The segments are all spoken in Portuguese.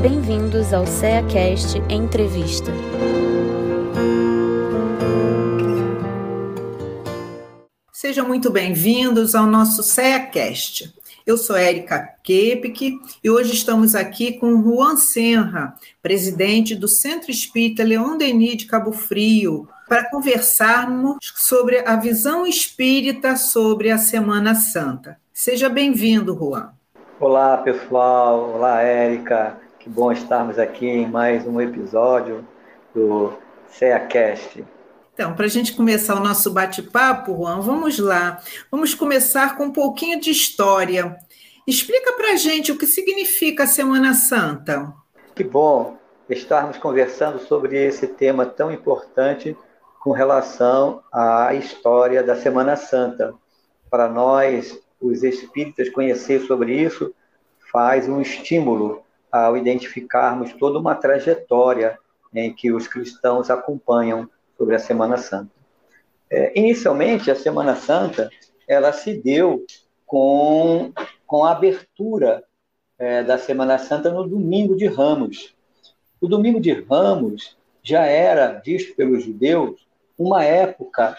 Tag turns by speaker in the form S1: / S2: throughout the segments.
S1: Bem-vindos ao CEACast Entrevista.
S2: Sejam muito bem-vindos ao nosso CEACast. Eu sou Érica Kepik e hoje estamos aqui com Juan Senra, presidente do Centro Espírita Leão Denis de Cabo Frio, para conversarmos sobre a visão espírita sobre a Semana Santa. Seja bem-vindo, Juan.
S3: Olá, pessoal. Olá, Érica. Que bom estarmos aqui em mais um episódio do CEACast.
S2: Então, para a gente começar o nosso bate-papo, Juan, vamos lá. Vamos começar com um pouquinho de história. Explica para a gente o que significa a Semana Santa.
S3: Que bom estarmos conversando sobre esse tema tão importante com relação à história da Semana Santa. Para nós, os espíritas, conhecer sobre isso faz um estímulo ao identificarmos toda uma trajetória em que os cristãos acompanham sobre a Semana Santa. É, inicialmente, a Semana Santa ela se deu com, com a abertura é, da Semana Santa no Domingo de Ramos. O Domingo de Ramos já era visto pelos judeus uma época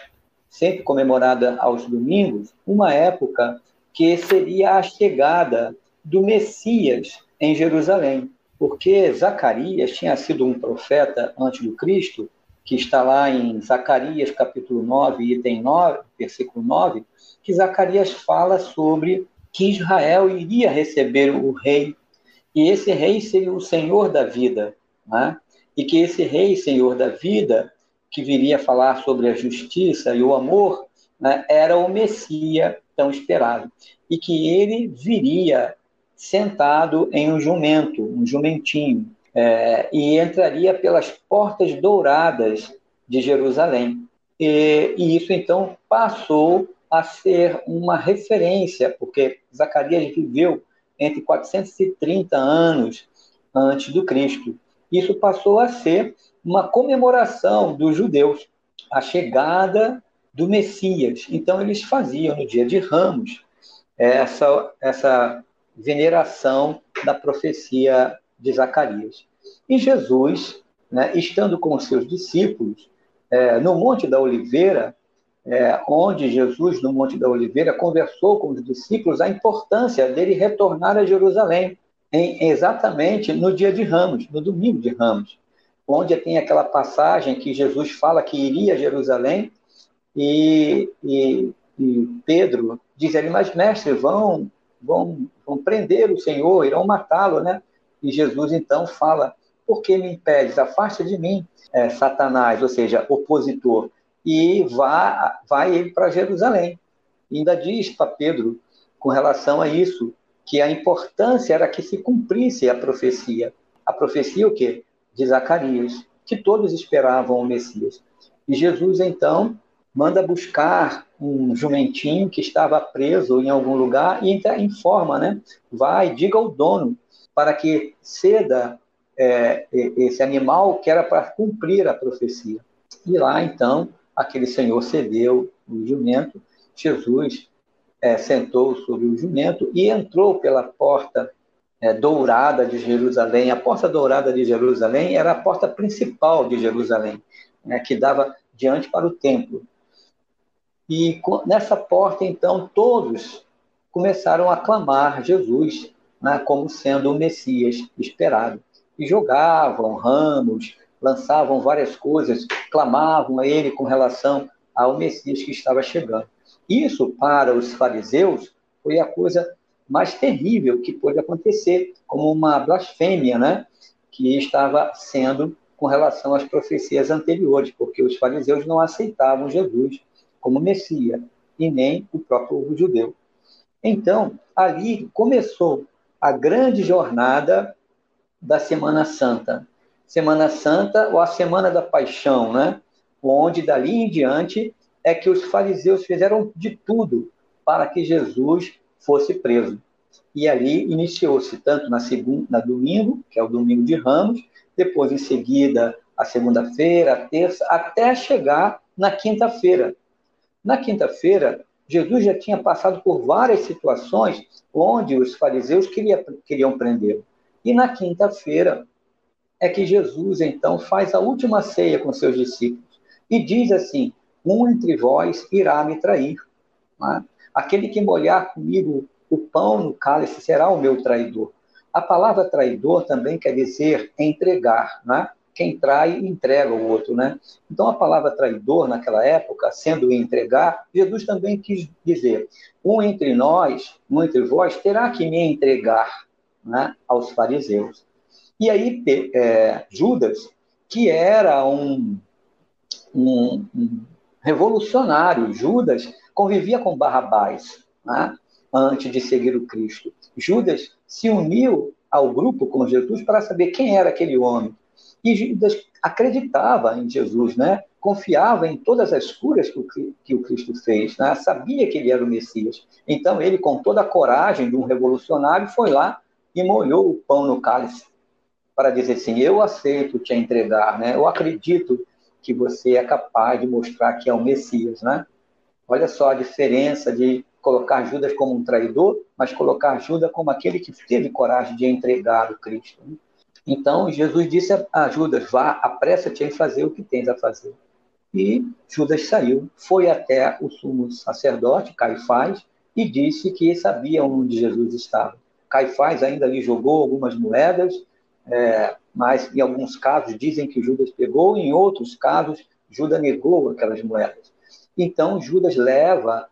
S3: sempre comemorada aos domingos, uma época que seria a chegada do Messias em Jerusalém, porque Zacarias tinha sido um profeta antes do Cristo que está lá em Zacarias capítulo 9, item 9, versículo 9, que Zacarias fala sobre que Israel iria receber o rei, e esse rei seria o Senhor da vida, né? e que esse rei, Senhor da vida, que viria falar sobre a justiça e o amor, né, era o Messias tão esperado, e que ele viria sentado em um jumento, um jumentinho, é, e entraria pelas portas douradas de Jerusalém. E, e, isso então passou a ser uma referência, porque Zacarias viveu entre 430 anos antes do Cristo. Isso passou a ser uma comemoração dos judeus, a chegada do Messias. Então eles faziam no dia de Ramos essa essa veneração da profecia de Zacarias. E Jesus, né, estando com os seus discípulos, é, no Monte da Oliveira, é, onde Jesus, no Monte da Oliveira, conversou com os discípulos a importância dele retornar a Jerusalém, em, exatamente no dia de Ramos, no domingo de Ramos, onde tem aquela passagem que Jesus fala que iria a Jerusalém e, e, e Pedro diz ali, mas mestre, vão, vão, vão prender o Senhor, irão matá-lo, né? E Jesus então fala: Por que me impedes? Afasta de mim, é, Satanás, ou seja, opositor. E vá, vai ele para Jerusalém. E ainda diz para Pedro, com relação a isso, que a importância era que se cumprisse a profecia. A profecia o quê? De Zacarias, que todos esperavam o Messias. E Jesus, então, manda buscar um jumentinho que estava preso em algum lugar e informa, né? Vai, diga ao dono para que ceda é, esse animal que era para cumprir a profecia. E lá, então, aquele senhor cedeu o jumento, Jesus é, sentou sobre o jumento e entrou pela porta é, dourada de Jerusalém. A porta dourada de Jerusalém era a porta principal de Jerusalém, né, que dava diante para o templo. E nessa porta, então, todos começaram a clamar Jesus né, como sendo o Messias esperado. E jogavam ramos, lançavam várias coisas, clamavam a ele com relação ao Messias que estava chegando. Isso, para os fariseus, foi a coisa mais terrível que pôde acontecer, como uma blasfêmia, né? Que estava sendo com relação às profecias anteriores, porque os fariseus não aceitavam Jesus como Messias, e nem o próprio povo judeu. Então, ali começou a grande jornada da Semana Santa. Semana Santa ou a Semana da Paixão, né? Onde dali em diante é que os fariseus fizeram de tudo para que Jesus fosse preso. E ali iniciou-se tanto na segunda, na domingo, que é o domingo de Ramos, depois em seguida a segunda-feira, a terça, até chegar na quinta-feira. Na quinta-feira, Jesus já tinha passado por várias situações onde os fariseus queriam, queriam prendê-lo. E na quinta-feira é que Jesus, então, faz a última ceia com seus discípulos e diz assim: Um entre vós irá me trair. É? Aquele que molhar comigo o pão no cálice será o meu traidor. A palavra traidor também quer dizer entregar, né? Quem trai, entrega o outro, né? Então, a palavra traidor, naquela época, sendo entregar, Jesus também quis dizer: um entre nós, um entre vós, terá que me entregar né, aos fariseus. E aí, é, Judas, que era um, um, um, revolucionário, Judas convivia com Barrabás né, antes de seguir o Cristo. Judas se uniu ao grupo com Jesus para saber quem era aquele homem. E Judas acreditava em Jesus, né? confiava em todas as curas que o, que o Cristo fez, né? sabia que ele era o Messias. Então, ele, com toda a coragem de um revolucionário, foi lá e molhou o pão no cálice para dizer assim: Eu aceito te entregar, né? eu acredito que você é capaz de mostrar que é o Messias. Né? Olha só a diferença de colocar Judas como um traidor, mas colocar Judas como aquele que teve coragem de entregar o Cristo. Né? Então, Jesus disse a Judas: Vá, apressa-te em fazer o que tens a fazer. E Judas saiu, foi até o sumo sacerdote, Caifás, e disse que sabia onde Jesus estava. Caifás ainda lhe jogou algumas moedas, é, mas em alguns casos dizem que Judas pegou, em outros casos, Judas negou aquelas moedas. Então, Judas leva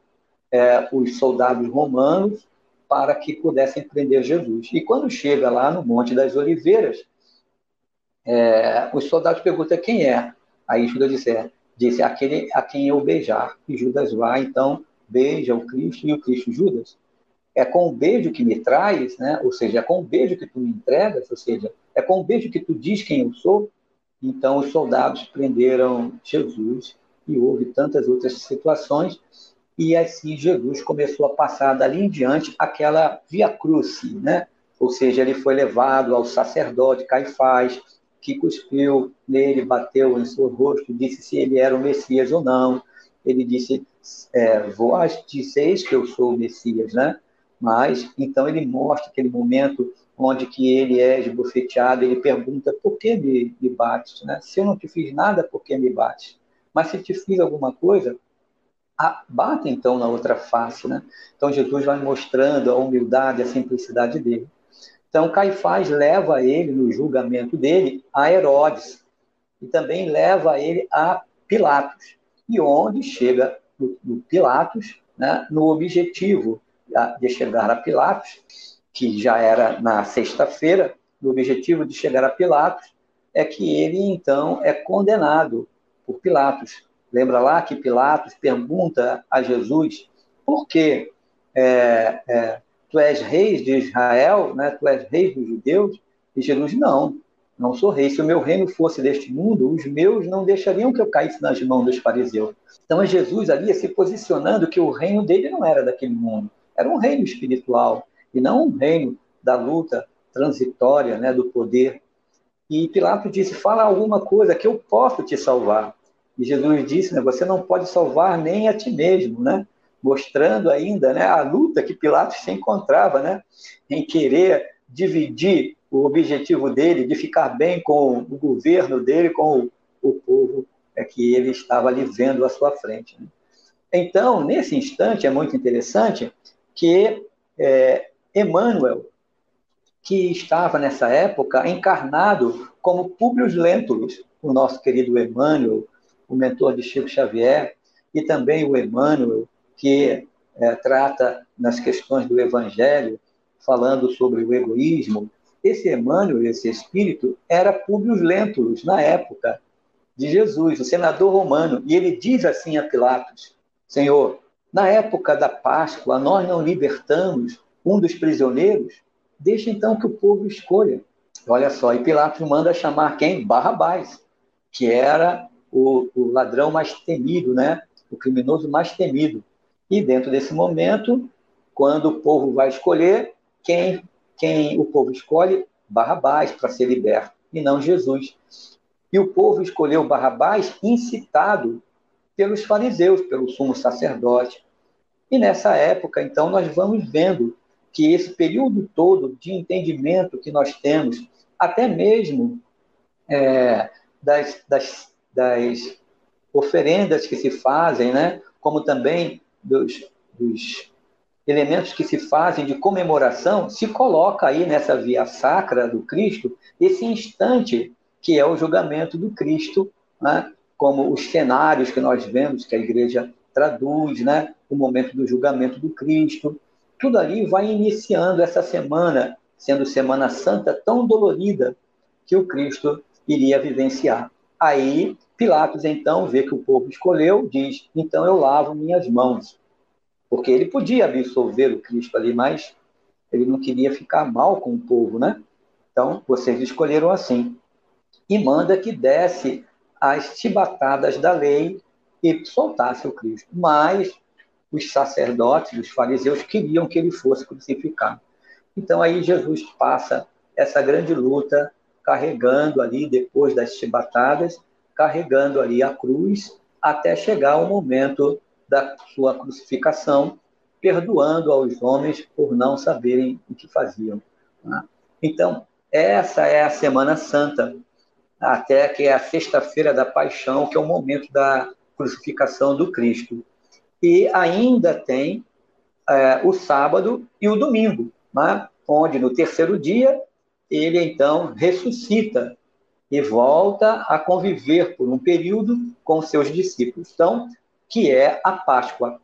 S3: é, os soldados romanos para que pudessem prender Jesus. E quando chega lá no Monte das Oliveiras, é, os soldados perguntam quem é. Aí Judas disse, é, disse aquele a quem eu beijar. E Judas vai, então, beija o Cristo e o Cristo Judas. É com o beijo que me traz, né? ou seja, é com o beijo que tu me entregas, ou seja, é com o beijo que tu diz quem eu sou. Então, os soldados prenderam Jesus e houve tantas outras situações e assim Jesus começou a passar dali em diante aquela via cruci, né? Ou seja, ele foi levado ao sacerdote Caifás, que cuspiu nele, bateu em seu rosto, disse se ele era o Messias ou não. Ele disse, é, vós disseis que eu sou o Messias, né? Mas, então ele mostra aquele momento onde que ele é esbofeteado, ele pergunta, por que me, me bates? Né? Se eu não te fiz nada, por que me bates? Mas se te fiz alguma coisa, bate então na outra face, né? Então Jesus vai mostrando a humildade, a simplicidade dele. Então Caifás leva ele no julgamento dele a Herodes e também leva ele a Pilatos. E onde chega no, Pilatos, né, no objetivo de chegar a Pilatos, que já era na sexta-feira, no objetivo de chegar a Pilatos, é que ele então é condenado por Pilatos Lembra lá que Pilatos pergunta a Jesus por que é, é, tu és rei de Israel, né? tu és rei dos judeus? E Jesus, não, não sou rei. Se o meu reino fosse deste mundo, os meus não deixariam que eu caísse nas mãos dos fariseus. Então é Jesus ali se posicionando que o reino dele não era daquele mundo, era um reino espiritual e não um reino da luta transitória, né, do poder. E Pilatos disse: fala alguma coisa que eu posso te salvar. E Jesus disse, né, você não pode salvar nem a ti mesmo, né? Mostrando ainda, né, a luta que Pilatos se encontrava, né, em querer dividir o objetivo dele de ficar bem com o governo dele, com o, o povo é que ele estava ali vendo à sua frente. Né? Então, nesse instante, é muito interessante que é, Emmanuel, que estava nessa época encarnado como Públio Lentulus, o nosso querido Emmanuel, o mentor de Chico Xavier, e também o Emmanuel, que é, trata nas questões do Evangelho, falando sobre o egoísmo. Esse Emmanuel, esse espírito, era Públio Lentulus, na época de Jesus, o senador romano, e ele diz assim a Pilatos: Senhor, na época da Páscoa, nós não libertamos um dos prisioneiros? Deixa então que o povo escolha. Olha só, e Pilatos manda chamar quem? Barrabás, que era o, o ladrão mais temido, né? o criminoso mais temido. E dentro desse momento, quando o povo vai escolher, quem, quem o povo escolhe? Barrabás para ser liberto, e não Jesus. E o povo escolheu Barrabás incitado pelos fariseus, pelo sumo sacerdote. E nessa época, então, nós vamos vendo que esse período todo de entendimento que nós temos, até mesmo é, das, das, das oferendas que se fazem, né? como também dos, dos elementos que se fazem de comemoração, se coloca aí nessa via sacra do Cristo esse instante que é o julgamento do Cristo, né? como os cenários que nós vemos que a igreja traduz, né? o momento do julgamento do Cristo. Tudo ali vai iniciando essa semana, sendo Semana Santa tão dolorida que o Cristo iria vivenciar. Aí Pilatos então vê que o povo escolheu, diz: então eu lavo minhas mãos. Porque ele podia absolver o Cristo ali, mas ele não queria ficar mal com o povo, né? Então, vocês escolheram assim. E manda que desse as chibatadas da lei e soltasse o Cristo. Mas os sacerdotes, os fariseus, queriam que ele fosse crucificado. Então, aí Jesus passa essa grande luta, carregando ali, depois das chibatadas, carregando ali a cruz, até chegar o momento da sua crucificação, perdoando aos homens por não saberem o que faziam. Né? Então, essa é a Semana Santa, até que é a sexta-feira da paixão, que é o momento da crucificação do Cristo. E ainda tem é, o sábado e o domingo, né? onde no terceiro dia ele então ressuscita e volta a conviver por um período com seus discípulos. Então, que é a Páscoa.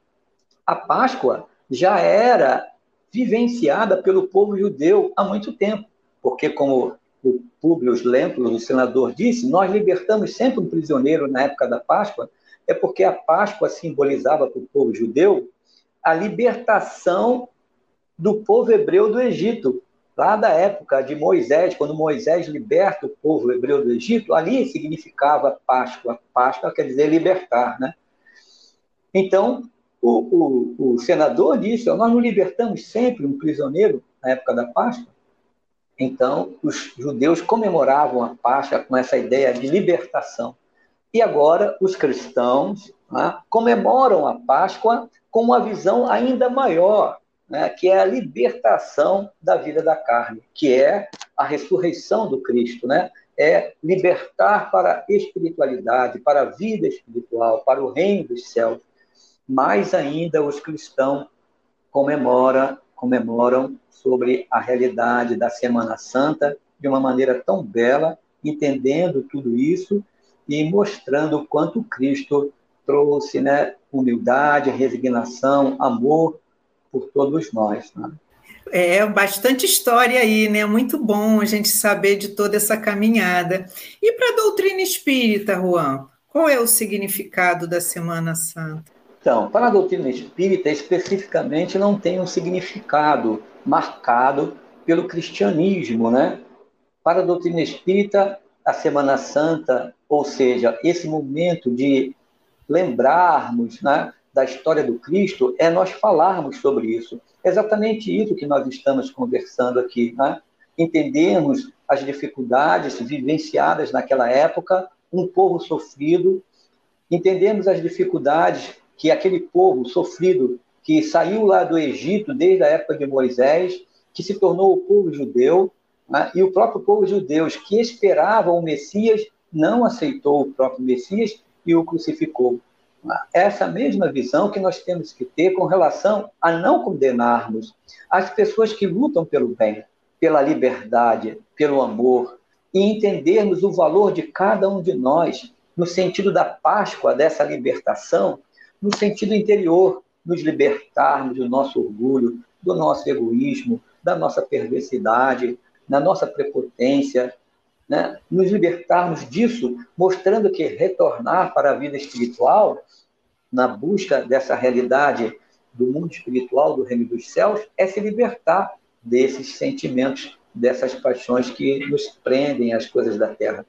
S3: A Páscoa já era vivenciada pelo povo judeu há muito tempo, porque, como o Públio Lentulus, o senador, disse, nós libertamos sempre um prisioneiro na época da Páscoa, é porque a Páscoa simbolizava para o povo judeu a libertação do povo hebreu do Egito. Lá da época de Moisés, quando Moisés liberta o povo hebreu do Egito, ali significava Páscoa. Páscoa quer dizer libertar, né? Então, o, o, o senador disse: Nós não libertamos sempre um prisioneiro na época da Páscoa. Então, os judeus comemoravam a Páscoa com essa ideia de libertação. E agora, os cristãos né, comemoram a Páscoa com uma visão ainda maior, né, que é a libertação da vida da carne, que é a ressurreição do Cristo, né? é libertar para a espiritualidade, para a vida espiritual, para o reino dos céus mais ainda os cristãos comemora, comemoram sobre a realidade da Semana Santa de uma maneira tão bela, entendendo tudo isso e mostrando o quanto Cristo trouxe né, humildade, resignação, amor por todos nós. Né?
S2: É, bastante história aí, né? Muito bom a gente saber de toda essa caminhada. E para a doutrina espírita, Juan, qual é o significado da Semana Santa?
S3: Então, para a doutrina espírita, especificamente, não tem um significado marcado pelo cristianismo, né? Para a doutrina espírita, a Semana Santa, ou seja, esse momento de lembrarmos né, da história do Cristo, é nós falarmos sobre isso. É exatamente isso que nós estamos conversando aqui, né? Entendermos as dificuldades vivenciadas naquela época, um povo sofrido, entendemos as dificuldades que aquele povo sofrido que saiu lá do Egito desde a época de Moisés, que se tornou o povo judeu, né? e o próprio povo judeu que esperava o Messias não aceitou o próprio Messias e o crucificou. Essa mesma visão que nós temos que ter com relação a não condenarmos as pessoas que lutam pelo bem, pela liberdade, pelo amor, e entendermos o valor de cada um de nós no sentido da Páscoa, dessa libertação, no sentido interior, nos libertarmos do nosso orgulho, do nosso egoísmo, da nossa perversidade, da nossa prepotência, né? nos libertarmos disso, mostrando que retornar para a vida espiritual, na busca dessa realidade do mundo espiritual, do reino dos céus, é se libertar desses sentimentos, dessas paixões que nos prendem às coisas da terra.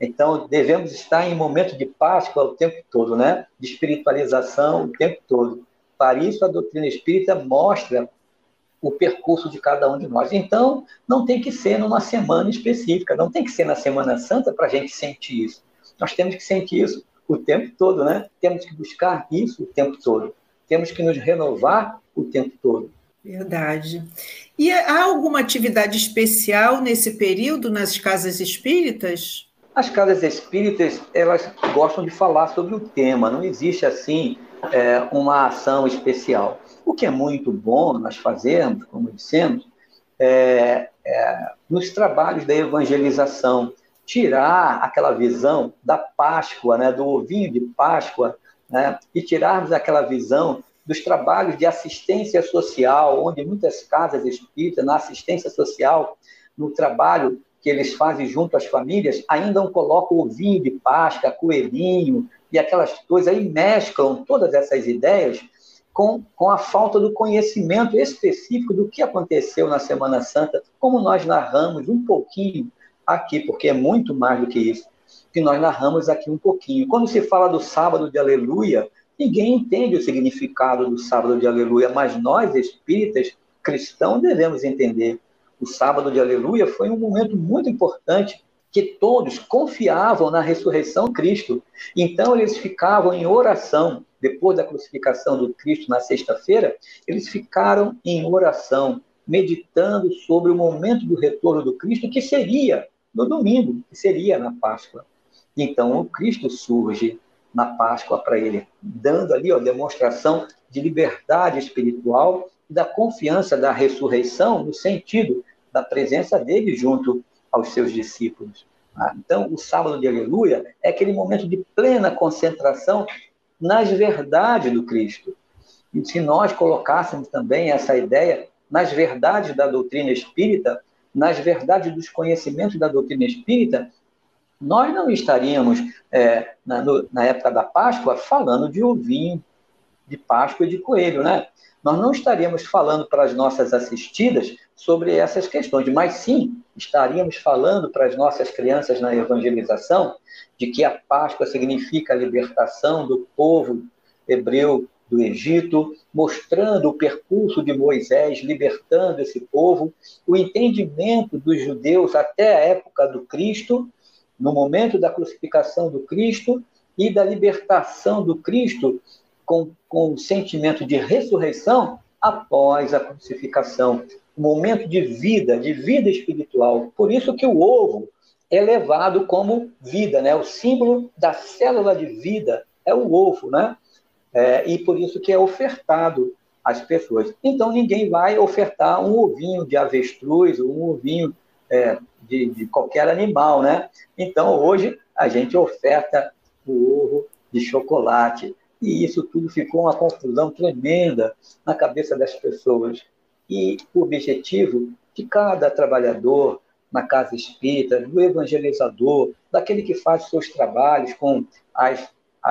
S3: Então, devemos estar em momento de Páscoa o tempo todo, né? De espiritualização o tempo todo. Para isso, a doutrina espírita mostra o percurso de cada um de nós. Então, não tem que ser numa semana específica, não tem que ser na Semana Santa para a gente sentir isso. Nós temos que sentir isso o tempo todo, né? Temos que buscar isso o tempo todo. Temos que nos renovar o tempo todo.
S2: Verdade. E há alguma atividade especial nesse período nas casas espíritas?
S3: As casas espíritas, elas gostam de falar sobre o tema, não existe assim é, uma ação especial. O que é muito bom nós fazermos, como dissemos, é, é, nos trabalhos da evangelização, tirar aquela visão da Páscoa, né, do ovinho de Páscoa, né, e tirarmos aquela visão dos trabalhos de assistência social, onde muitas casas espíritas, na assistência social, no trabalho que eles fazem junto às famílias, ainda colocam ovinho de Páscoa, coelhinho e aquelas coisas, aí mesclam todas essas ideias com, com a falta do conhecimento específico do que aconteceu na Semana Santa, como nós narramos um pouquinho aqui, porque é muito mais do que isso, que nós narramos aqui um pouquinho. Quando se fala do sábado de aleluia, ninguém entende o significado do sábado de aleluia, mas nós, espíritas, cristãos, devemos entender o sábado de Aleluia, foi um momento muito importante que todos confiavam na ressurreição de Cristo. Então eles ficavam em oração. Depois da crucificação do Cristo na sexta-feira, eles ficaram em oração, meditando sobre o momento do retorno do Cristo, que seria no domingo, que seria na Páscoa. Então o Cristo surge na Páscoa para ele, dando ali a demonstração de liberdade espiritual e da confiança da ressurreição, no sentido da presença dele junto aos seus discípulos. Ah, então, o sábado de aleluia é aquele momento de plena concentração nas verdades do Cristo. E se nós colocássemos também essa ideia nas verdades da doutrina espírita, nas verdades dos conhecimentos da doutrina espírita, nós não estaríamos, é, na, no, na época da Páscoa, falando de ovinho, de Páscoa e de coelho, né? Nós não estaríamos falando para as nossas assistidas sobre essas questões, mas sim estaríamos falando para as nossas crianças na evangelização de que a Páscoa significa a libertação do povo hebreu do Egito, mostrando o percurso de Moisés libertando esse povo, o entendimento dos judeus até a época do Cristo, no momento da crucificação do Cristo e da libertação do Cristo com, com o sentimento de ressurreição após a crucificação. Momento de vida, de vida espiritual. Por isso que o ovo é levado como vida, né? O símbolo da célula de vida é o ovo, né? É, e por isso que é ofertado às pessoas. Então ninguém vai ofertar um ovinho de avestruz ou um ovinho é, de, de, qualquer animal, né? Então hoje a gente oferta o ovo de chocolate, e isso tudo ficou uma confusão tremenda na cabeça das pessoas. E o objetivo de cada trabalhador na casa espírita, do evangelizador, daquele que faz seus trabalhos com as,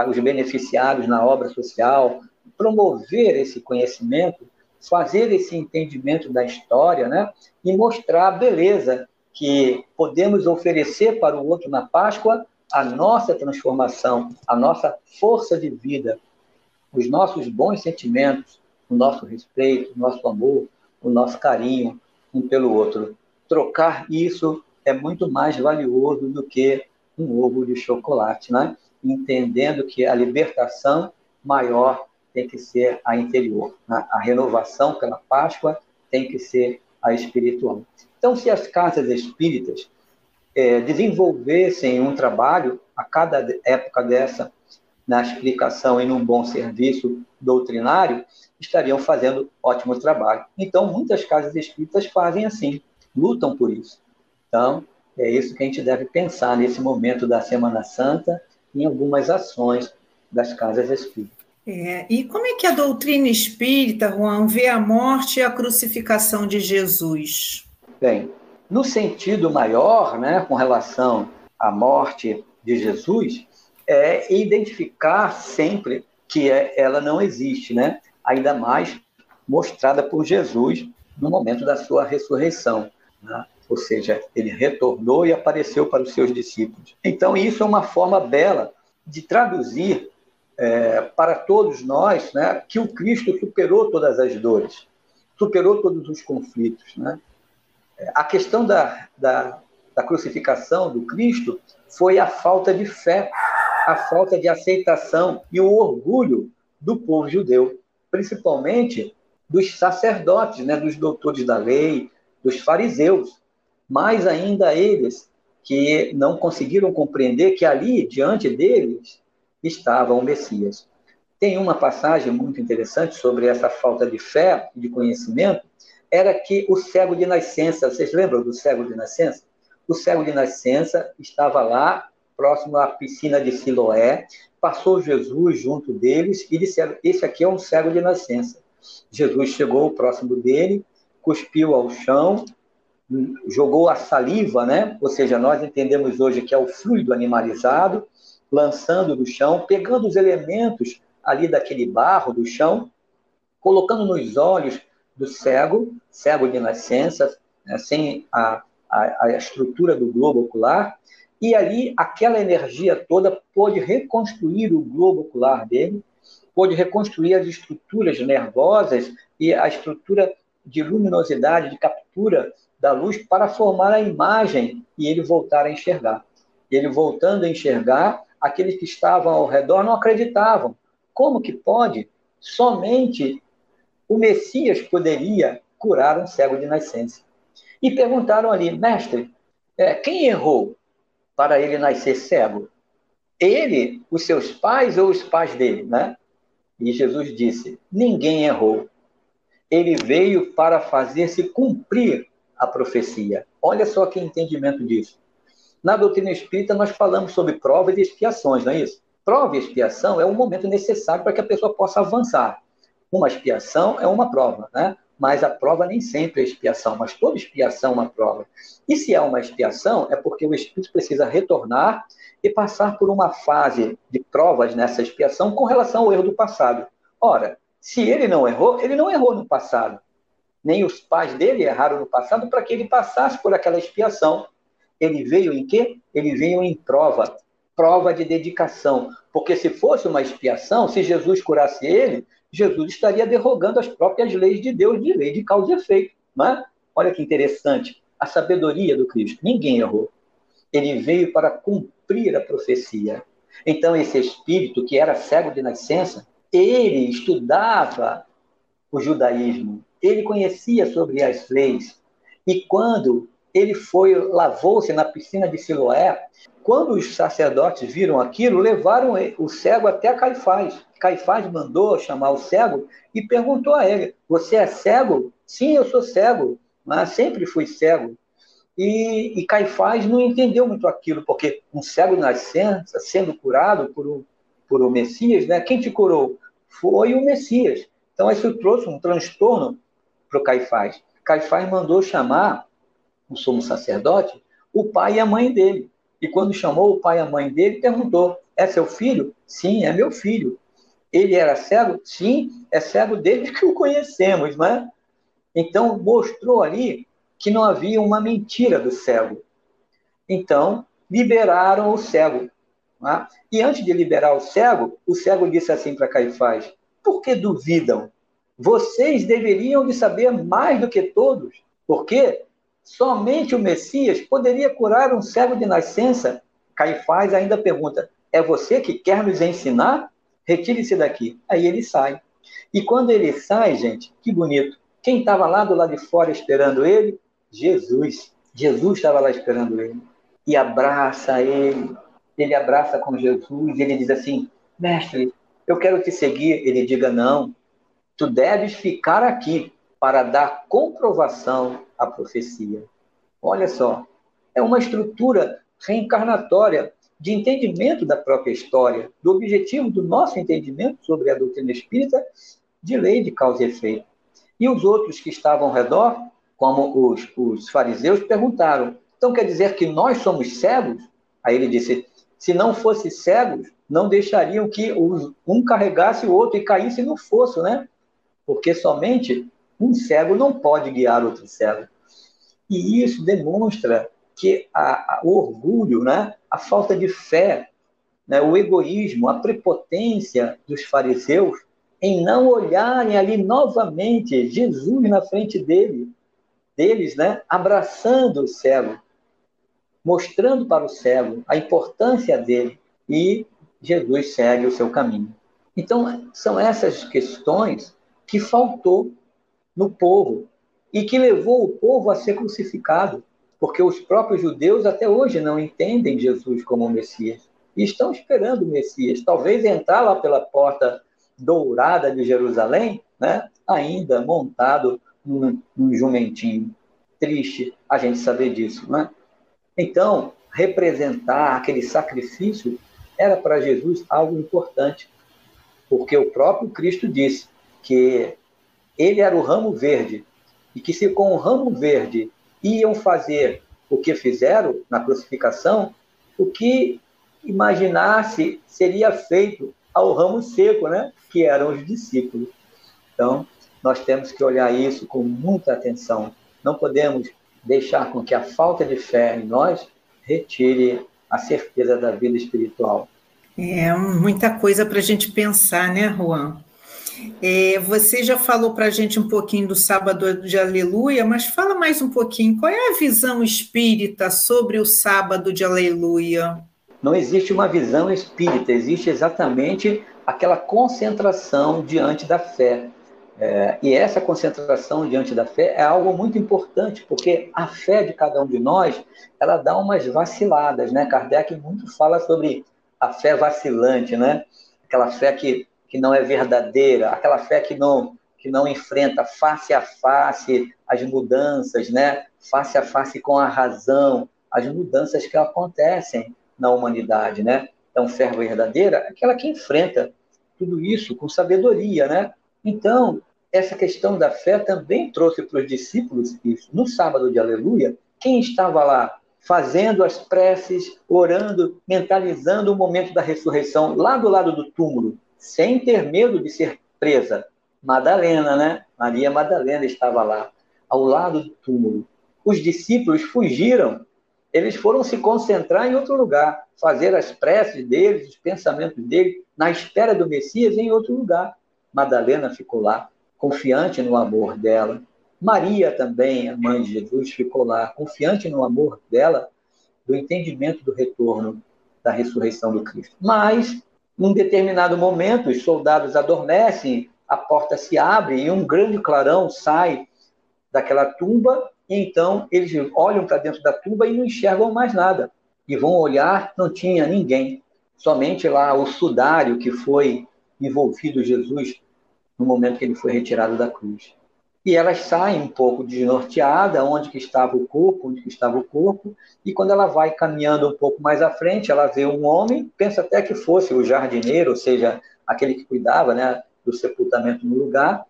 S3: os beneficiários na obra social, promover esse conhecimento, fazer esse entendimento da história, né? E mostrar a beleza que podemos oferecer para o outro na Páscoa a nossa transformação, a nossa força de vida, os nossos bons sentimentos, o nosso respeito, o nosso amor, o nosso carinho um pelo outro. Trocar isso é muito mais valioso do que um ovo de chocolate, né? Entendendo que a libertação maior tem que ser a interior, né? a renovação pela Páscoa tem que ser a espiritual. Então, se as casas espíritas é, desenvolvessem um trabalho a cada época dessa na explicação e num bom serviço doutrinário, estariam fazendo ótimo trabalho. Então, muitas casas espíritas fazem assim, lutam por isso. Então, é isso que a gente deve pensar nesse momento da Semana Santa em algumas ações das casas espíritas.
S2: É, e como é que a doutrina espírita, Juan, vê a morte e a crucificação de Jesus?
S3: Bem, no sentido maior, né, com relação à morte de Jesus, é identificar sempre que é, ela não existe, né? ainda mais mostrada por Jesus no momento da sua ressurreição. Né? Ou seja, ele retornou e apareceu para os seus discípulos. Então, isso é uma forma bela de traduzir é, para todos nós né, que o Cristo superou todas as dores, superou todos os conflitos. Né? A questão da, da, da crucificação do Cristo foi a falta de fé, a falta de aceitação e o orgulho do povo judeu, principalmente dos sacerdotes, né, dos doutores da lei, dos fariseus. Mais ainda eles que não conseguiram compreender que ali, diante deles, estava o Messias. Tem uma passagem muito interessante sobre essa falta de fé e de conhecimento, era que o cego de nascença, vocês lembram do cego de nascença? O cego de nascença estava lá, próximo à piscina de Siloé, passou Jesus junto deles e disseram: Esse aqui é um cego de nascença. Jesus chegou próximo dele, cuspiu ao chão, jogou a saliva, né? Ou seja, nós entendemos hoje que é o fluido animalizado, lançando do chão, pegando os elementos ali daquele barro do chão, colocando nos olhos do cego, cego de nascença, né? sem a, a, a estrutura do globo ocular, e ali aquela energia toda pôde reconstruir o globo ocular dele, pôde reconstruir as estruturas nervosas e a estrutura de luminosidade, de captura da luz para formar a imagem e ele voltar a enxergar. Ele voltando a enxergar, aqueles que estavam ao redor não acreditavam. Como que pode? Somente o Messias poderia curar um cego de nascença. E perguntaram ali, mestre, é, quem errou para ele nascer cego? Ele, os seus pais ou os pais dele, né? E Jesus disse: ninguém errou. Ele veio para fazer-se cumprir a profecia. Olha só que entendimento disso. Na doutrina espírita, nós falamos sobre provas e expiações, não é isso? Prova e expiação é um momento necessário para que a pessoa possa avançar. Uma expiação é uma prova, né? Mas a prova nem sempre é expiação, mas toda expiação é uma prova. E se é uma expiação, é porque o espírito precisa retornar e passar por uma fase de provas nessa expiação com relação ao erro do passado. Ora, se ele não errou, ele não errou no passado nem os pais dele erraram no passado para que ele passasse por aquela expiação. Ele veio em quê? Ele veio em prova, prova de dedicação. Porque se fosse uma expiação, se Jesus curasse ele, Jesus estaria derrogando as próprias leis de Deus, de lei de causa e efeito. É? Olha que interessante, a sabedoria do Cristo. Ninguém errou. Ele veio para cumprir a profecia. Então, esse espírito que era cego de nascença, ele estudava o judaísmo, ele conhecia sobre as leis. E quando ele foi, lavou-se na piscina de Siloé, quando os sacerdotes viram aquilo, levaram o cego até Caifás. Caifás mandou chamar o cego e perguntou a ele: Você é cego? Sim, eu sou cego, mas sempre fui cego. E, e Caifás não entendeu muito aquilo, porque um cego nascença, sendo curado por o, por o Messias, né? quem te curou? Foi o Messias. Então, isso trouxe um transtorno para o Caifás. Caifás mandou chamar o sumo sacerdote, o pai e a mãe dele. E quando chamou o pai e a mãe dele, perguntou: É seu filho? Sim, é meu filho. Ele era cego? Sim, é cego desde que o conhecemos, não é? Então, mostrou ali que não havia uma mentira do cego. Então, liberaram o cego. É? E antes de liberar o cego, o cego disse assim para Caifás: Por que duvidam? Vocês deveriam de saber mais do que todos, porque somente o Messias poderia curar um cego de nascença. Caifás ainda pergunta: É você que quer nos ensinar? Retire-se daqui. Aí ele sai. E quando ele sai, gente, que bonito. Quem estava lá do lado de fora esperando ele? Jesus. Jesus estava lá esperando ele. E abraça ele. Ele abraça com Jesus. Ele diz assim: Mestre, eu quero te seguir. Ele diga: Não, tu deves ficar aqui para dar comprovação à profecia. Olha só, é uma estrutura reencarnatória de entendimento da própria história, do objetivo do nosso entendimento sobre a doutrina espírita de lei de causa e efeito. E os outros que estavam ao redor, como os, os fariseus, perguntaram: então quer dizer que nós somos cegos? Aí ele disse: se não fosse cegos, não deixariam que um carregasse o outro e caísse no fosso, né? porque somente um cego não pode guiar outro cego. E isso demonstra que a, a, o orgulho, né, a falta de fé, né, o egoísmo, a prepotência dos fariseus em não olharem ali novamente Jesus na frente dele, deles, né, abraçando o cego, mostrando para o cego a importância dele e Jesus segue o seu caminho. Então, são essas questões que faltou no povo e que levou o povo a ser crucificado, porque os próprios judeus até hoje não entendem Jesus como o Messias e estão esperando o Messias. Talvez entrar lá pela porta dourada de Jerusalém, né, ainda montado num, num jumentinho. Triste a gente saber disso, né? Então, representar aquele sacrifício era para Jesus algo importante, porque o próprio Cristo disse que ele era o ramo verde e que se com o ramo verde iam fazer o que fizeram na crucificação, o que imaginasse seria feito ao ramo seco, né? que eram os discípulos. Então, nós temos que olhar isso com muita atenção. Não podemos deixar com que a falta de fé em nós retire a certeza da vida espiritual.
S2: É muita coisa para a gente pensar, né, Juan? É, você já falou para a gente um pouquinho do sábado de Aleluia, mas fala mais um pouquinho. Qual é a visão espírita sobre o sábado de Aleluia?
S3: Não existe uma visão espírita, existe exatamente aquela concentração diante da fé. É, e essa concentração diante da fé é algo muito importante, porque a fé de cada um de nós, ela dá umas vaciladas, né? Kardec muito fala sobre a fé vacilante, né? Aquela fé que que não é verdadeira, aquela fé que não que não enfrenta face a face as mudanças, né? Face a face com a razão, as mudanças que acontecem na humanidade, né? Então, fé verdadeira aquela que enfrenta tudo isso com sabedoria, né? Então, essa questão da fé também trouxe para os discípulos isso. No sábado de Aleluia, quem estava lá fazendo as preces, orando, mentalizando o momento da ressurreição, lá do lado do túmulo, sem ter medo de ser presa. Madalena, né? Maria Madalena estava lá, ao lado do túmulo. Os discípulos fugiram. Eles foram se concentrar em outro lugar, fazer as preces deles, os pensamentos deles, na espera do Messias em outro lugar. Madalena ficou lá, confiante no amor dela. Maria também, a mãe de Jesus, ficou lá, confiante no amor dela, do entendimento do retorno da ressurreição do Cristo. Mas num determinado momento, os soldados adormecem, a porta se abre e um grande clarão sai daquela tumba, e então eles olham para dentro da tumba e não enxergam mais nada. E vão olhar, não tinha ninguém, somente lá o sudário que foi envolvido Jesus no momento que ele foi retirado da cruz. E elas saem um pouco desnorteada, onde que estava o corpo, onde que estava o corpo, e quando ela vai caminhando um pouco mais à frente, ela vê um homem, pensa até que fosse o jardineiro, ou seja, aquele que cuidava né, do sepultamento no lugar,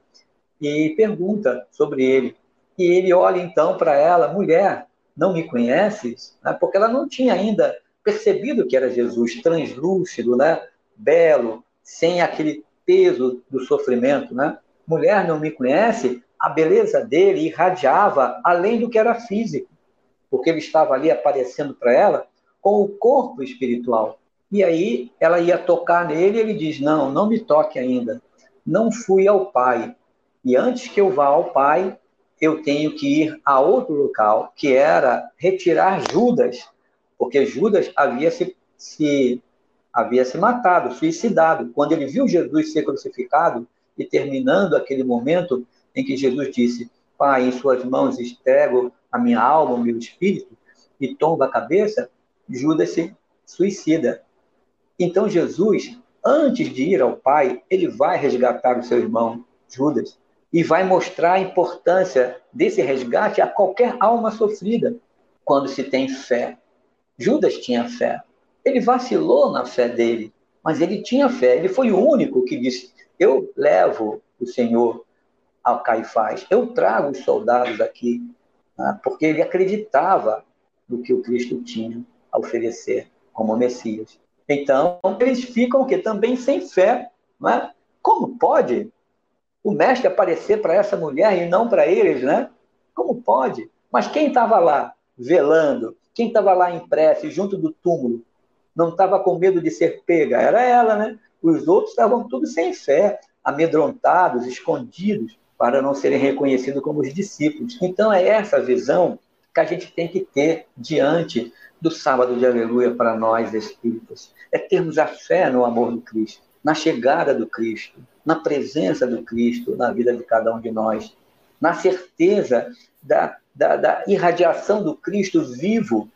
S3: e pergunta sobre ele. E ele olha então para ela, mulher, não me conheces? Né, porque ela não tinha ainda percebido que era Jesus, translúcido, né, belo, sem aquele peso do sofrimento, né? Mulher, não me conhece? A beleza dele irradiava além do que era físico, porque ele estava ali aparecendo para ela com o corpo espiritual. E aí ela ia tocar nele e ele diz: Não, não me toque ainda. Não fui ao Pai. E antes que eu vá ao Pai, eu tenho que ir a outro local, que era retirar Judas, porque Judas havia se, se havia se matado, suicidado. Quando ele viu Jesus ser crucificado e terminando aquele momento, em que Jesus disse: Pai, em suas mãos entrego a minha alma, o meu espírito, e tomba a cabeça, Judas se suicida. Então Jesus, antes de ir ao Pai, ele vai resgatar o seu irmão Judas e vai mostrar a importância desse resgate a qualquer alma sofrida quando se tem fé. Judas tinha fé. Ele vacilou na fé dele, mas ele tinha fé. Ele foi o único que disse: Eu levo o Senhor ao Caifás. Eu trago os soldados aqui, né, porque ele acreditava no que o Cristo tinha a oferecer como Messias. Então, eles ficam que também sem fé. Né? Como pode o mestre aparecer para essa mulher e não para eles, né? Como pode? Mas quem estava lá velando? Quem estava lá em prece, junto do túmulo? Não estava com medo de ser pega? Era ela, né? Os outros estavam tudo sem fé, amedrontados, escondidos para não serem reconhecidos como os discípulos. Então, é essa visão que a gente tem que ter diante do sábado de aleluia para nós espíritas. É termos a fé no amor do Cristo, na chegada do Cristo, na presença do Cristo na vida de cada um de nós. na certeza da, da, da irradiação do Cristo vivo,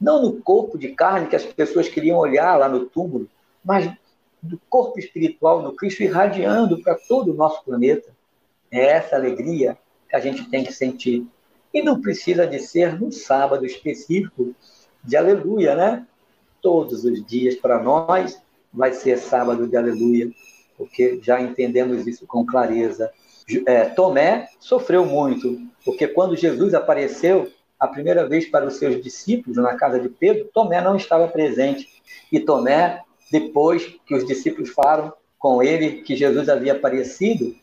S3: não no corpo de carne que as pessoas queriam olhar lá no túmulo, mas do corpo espiritual do Cristo irradiando para todo o nosso planeta. É essa alegria que a gente tem que sentir. E não precisa de ser no sábado específico de aleluia, né? Todos os dias para nós vai ser sábado de aleluia, porque já entendemos isso com clareza. É, Tomé sofreu muito, porque quando Jesus apareceu a primeira vez para os seus discípulos na casa de Pedro, Tomé não estava presente. E Tomé, depois que os discípulos falaram com ele que Jesus havia aparecido,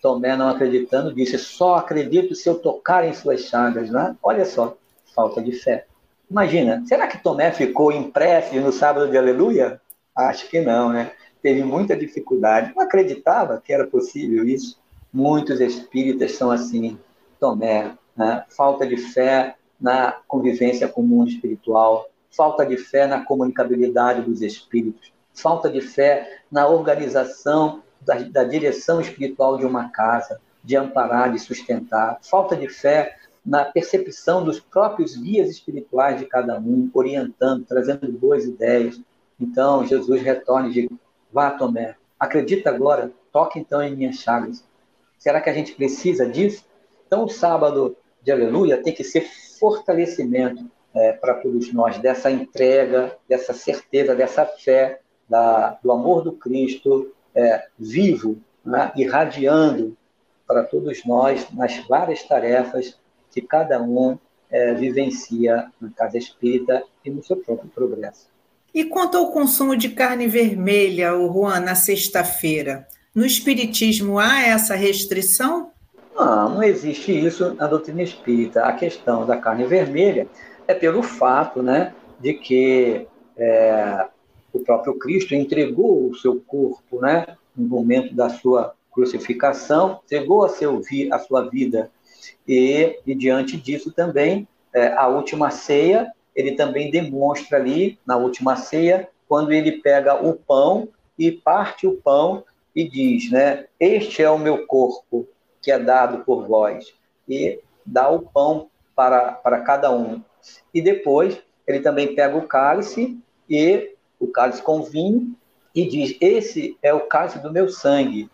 S3: Tomé, não acreditando, disse: Só acredito se eu tocar em suas chagas. Né? Olha só, falta de fé. Imagina, será que Tomé ficou impresso no sábado de aleluia? Acho que não, né? Teve muita dificuldade. Não acreditava que era possível isso. Muitos espíritas são assim. Tomé, né? falta de fé na convivência com o mundo espiritual, falta de fé na comunicabilidade dos espíritos, falta de fé na organização da, da direção espiritual de uma casa, de amparar, de sustentar, falta de fé na percepção dos próprios guias espirituais de cada um, orientando, trazendo boas ideias. Então, Jesus retorna e diz: Vá, Tomé, acredita agora, toque então em minhas chagas. Será que a gente precisa disso? Então, o sábado de aleluia tem que ser fortalecimento é, para todos nós, dessa entrega, dessa certeza, dessa fé, da, do amor do Cristo é, vivo, né, irradiando para todos nós nas várias tarefas que cada um é, vivencia na casa espírita e no seu próprio progresso.
S2: E quanto ao consumo de carne vermelha, o Juan, na sexta-feira, no Espiritismo há essa restrição?
S3: Não, não existe isso na doutrina espírita. A questão da carne vermelha é pelo fato né, de que é, o próprio Cristo entregou o seu corpo né, no momento da sua crucificação, entregou a, seu, a sua vida e, e diante disso também, é, a última ceia, ele também demonstra ali, na última ceia, quando ele pega o pão e parte o pão e diz, né, este é o meu corpo que é dado por vós, e dá o pão para, para cada um. E depois ele também pega o cálice e o cálice com vinho e diz: Esse é o cálice do meu sangue,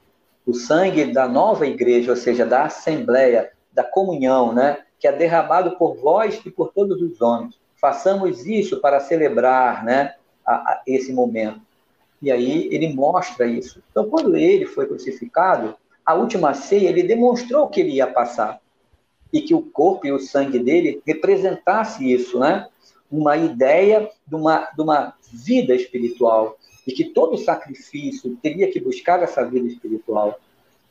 S3: o sangue da nova igreja, ou seja, da assembleia, da comunhão, né? Que é derramado por vós e por todos os homens. Façamos isso para celebrar, né? A, a esse momento. E aí ele mostra isso. Então, quando ele foi crucificado, a última ceia, ele demonstrou que ele ia passar e que o corpo e o sangue dele representasse isso, né? Uma ideia de uma, de uma vida espiritual e que todo sacrifício teria que buscar essa vida espiritual.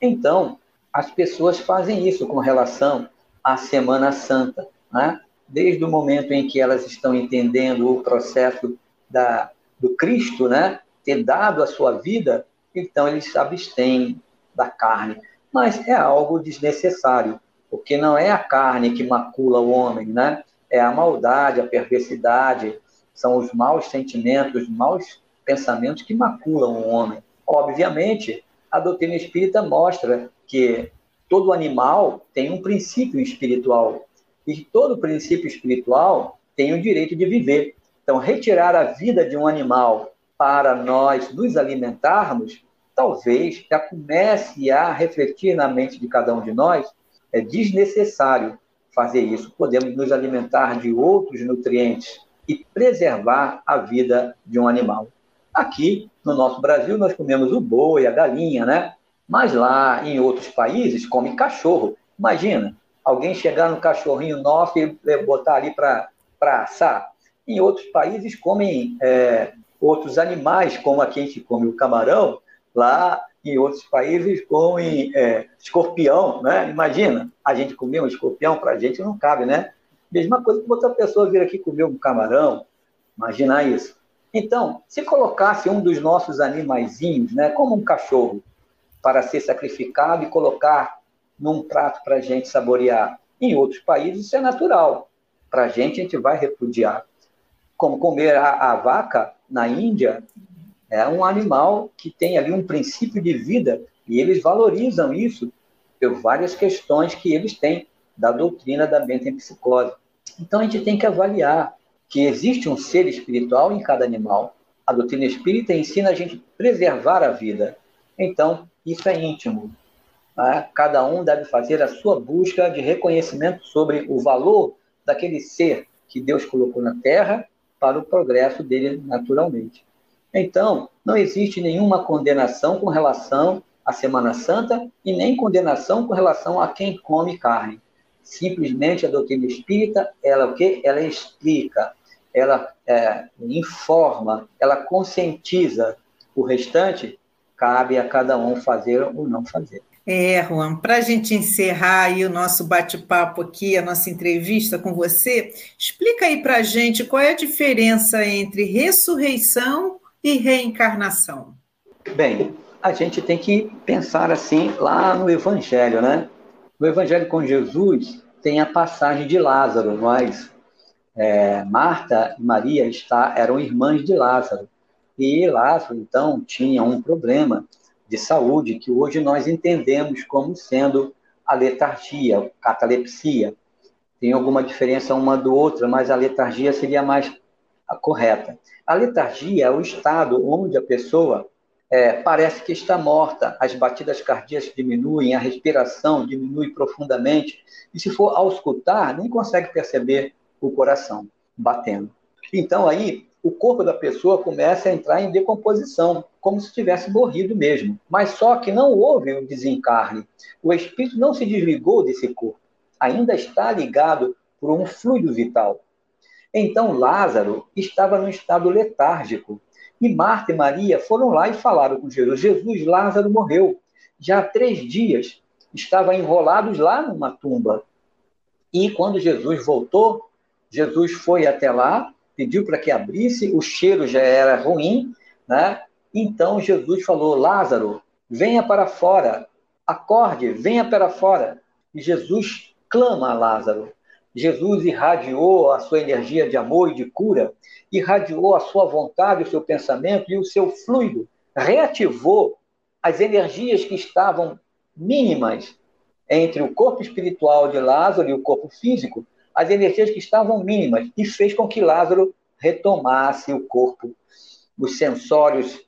S3: Então, as pessoas fazem isso com relação à Semana Santa, né? Desde o momento em que elas estão entendendo o processo da, do Cristo, né? Ter dado a sua vida, então eles se abstêm da carne. Mas é algo desnecessário, porque não é a carne que macula o homem, né? É a maldade, a perversidade, são os maus sentimentos, os maus pensamentos que maculam o homem. Obviamente, a doutrina espírita mostra que todo animal tem um princípio espiritual e todo princípio espiritual tem o direito de viver. Então, retirar a vida de um animal para nós nos alimentarmos talvez já comece a refletir na mente de cada um de nós, é desnecessário fazer isso. Podemos nos alimentar de outros nutrientes e preservar a vida de um animal. Aqui, no nosso Brasil, nós comemos o boi, a galinha, né? Mas lá, em outros países, come cachorro. Imagina, alguém chegar no cachorrinho nosso e botar ali para assar. Em outros países, comem é, outros animais, como aqui a gente come o camarão, Lá em outros países comem é, escorpião, né? Imagina, a gente comer um escorpião, para a gente não cabe, né? Mesma coisa que outra pessoa vir aqui comer um camarão, imaginar isso. Então, se colocasse um dos nossos animaizinhos, né, como um cachorro, para ser sacrificado e colocar num prato para a gente saborear, em outros países isso é natural. Para a gente, a gente vai repudiar. Como comer a, a vaca na Índia, é um animal que tem ali um princípio de vida e eles valorizam isso por várias questões que eles têm da doutrina da metempsicose. Então a gente tem que avaliar que existe um ser espiritual em cada animal. A doutrina espírita ensina a gente preservar a vida. Então, isso é íntimo. Né? Cada um deve fazer a sua busca de reconhecimento sobre o valor daquele ser que Deus colocou na Terra para o progresso dele naturalmente. Então, não existe nenhuma condenação com relação à Semana Santa e nem condenação com relação a quem come carne. Simplesmente a doutrina espírita, ela o que? Ela explica, ela é, informa, ela conscientiza. O restante cabe a cada um fazer ou não fazer.
S2: É, Juan, para a gente encerrar aí o nosso bate-papo aqui, a nossa entrevista com você, explica aí para a gente qual é a diferença entre ressurreição e reencarnação.
S3: Bem, a gente tem que pensar assim lá no Evangelho, né? No Evangelho com Jesus tem a passagem de Lázaro, mas é, Marta e Maria está, eram irmãs de Lázaro. E Lázaro, então, tinha um problema de saúde que hoje nós entendemos como sendo a letargia, catalepsia. Tem alguma diferença uma do outra, mas a letargia seria mais correta. A letargia é o estado onde a pessoa é, parece que está morta, as batidas cardíacas diminuem, a respiração diminui profundamente, e se for auscultar, nem consegue perceber o coração batendo. Então aí o corpo da pessoa começa a entrar em decomposição, como se tivesse morrido mesmo. Mas só que não houve o desencarne. O espírito não se desligou desse corpo. Ainda está ligado por um fluido vital. Então Lázaro estava num estado letárgico. E Marta e Maria foram lá e falaram com Jesus: Jesus, Lázaro morreu. Já há três dias estavam enrolados lá numa tumba. E quando Jesus voltou, Jesus foi até lá pediu para que abrisse, o cheiro já era ruim, né? Então Jesus falou: Lázaro, venha para fora, acorde, venha para fora. E Jesus clama a Lázaro. Jesus irradiou a sua energia de amor e de cura, irradiou a sua vontade, o seu pensamento e o seu fluido, reativou as energias que estavam mínimas entre o corpo espiritual de Lázaro e o corpo físico, as energias que estavam mínimas e fez com que Lázaro retomasse o corpo, os sensórios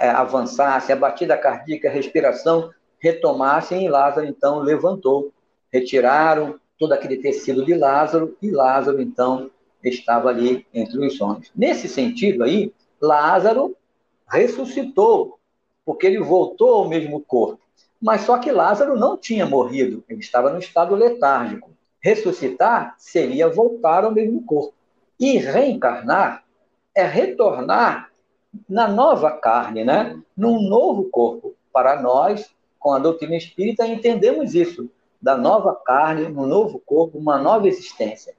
S3: é, avançassem, a batida cardíaca, a respiração retomassem e Lázaro então levantou. Retiraram todo aquele tecido de Lázaro e Lázaro então estava ali entre os homens. Nesse sentido aí, Lázaro ressuscitou, porque ele voltou ao mesmo corpo. Mas só que Lázaro não tinha morrido, ele estava no estado letárgico. Ressuscitar seria voltar ao mesmo corpo. E reencarnar é retornar na nova carne, né? num novo corpo. Para nós, com a doutrina espírita, entendemos isso, da nova carne, no novo corpo, uma nova existência.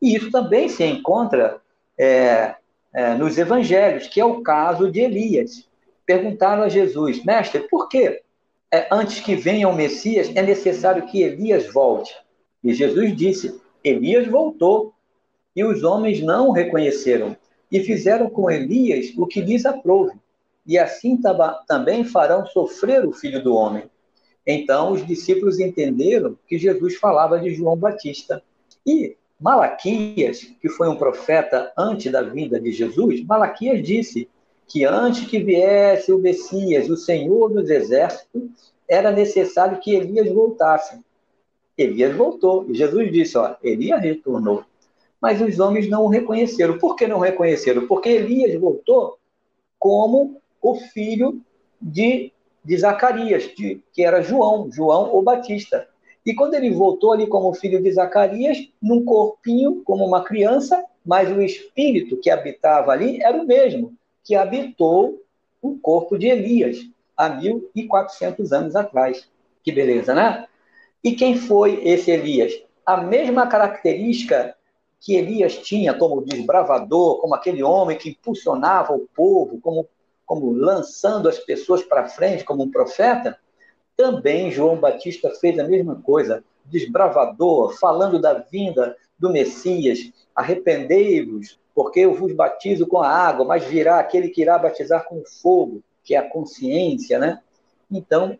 S3: E isso também se encontra é, é, nos evangelhos, que é o caso de Elias. Perguntaram a Jesus, mestre, por que é, antes que venha o Messias é necessário que Elias volte? E Jesus disse: Elias voltou, e os homens não o reconheceram, e fizeram com Elias o que lhes aprouve, e assim também farão sofrer o filho do homem. Então os discípulos entenderam que Jesus falava de João Batista. E Malaquias, que foi um profeta antes da vinda de Jesus, Malaquias disse que antes que viesse o Messias, o Senhor dos exércitos, era necessário que Elias voltasse. Elias voltou. E Jesus disse: ó, Elias retornou. Mas os homens não o reconheceram. Por que não reconheceram? Porque Elias voltou como o filho de, de Zacarias, de, que era João, João o Batista. E quando ele voltou ali como filho de Zacarias, num corpinho, como uma criança, mas o espírito que habitava ali era o mesmo, que habitou o corpo de Elias há 1400 anos atrás. Que beleza, né? E quem foi esse Elias? A mesma característica que Elias tinha como desbravador, como aquele homem que impulsionava o povo, como, como lançando as pessoas para frente, como um profeta, também João Batista fez a mesma coisa, desbravador, falando da vinda do Messias, arrependei-vos, porque eu vos batizo com a água, mas virá aquele que irá batizar com fogo, que é a consciência, né? Então,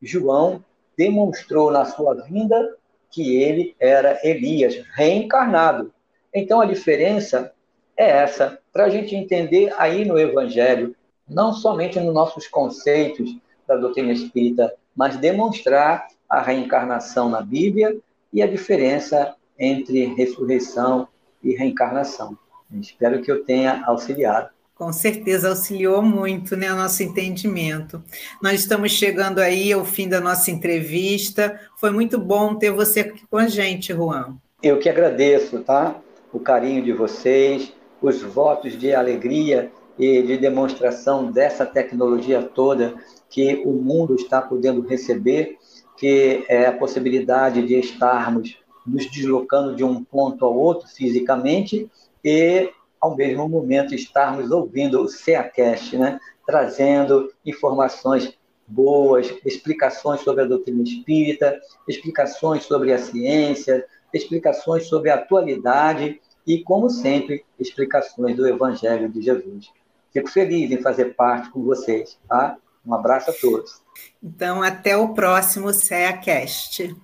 S3: João demonstrou na sua vinda que ele era Elias, reencarnado. Então a diferença é essa, para a gente entender aí no Evangelho, não somente nos nossos conceitos da doutrina espírita, mas demonstrar a reencarnação na Bíblia e a diferença entre ressurreição e reencarnação. Espero que eu tenha auxiliado.
S2: Com certeza auxiliou muito, né, o nosso entendimento. Nós estamos chegando aí ao fim da nossa entrevista. Foi muito bom ter você aqui com a gente, Juan.
S3: Eu que agradeço, tá? O carinho de vocês, os votos de alegria e de demonstração dessa tecnologia toda que o mundo está podendo receber, que é a possibilidade de estarmos nos deslocando de um ponto ao outro fisicamente e, ao mesmo momento, estarmos ouvindo o SEACast, né? trazendo informações boas, explicações sobre a doutrina espírita, explicações sobre a ciência, explicações sobre a atualidade e, como sempre, explicações do Evangelho de Jesus. Fico feliz em fazer parte com vocês, tá? Um abraço a todos.
S2: Então, até o próximo CEACast.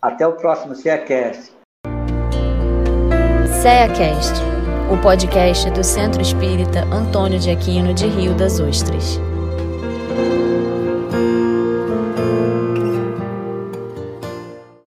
S3: Até o próximo CEACast.
S1: CEACast, o podcast do Centro Espírita Antônio de Aquino de Rio das Ostras.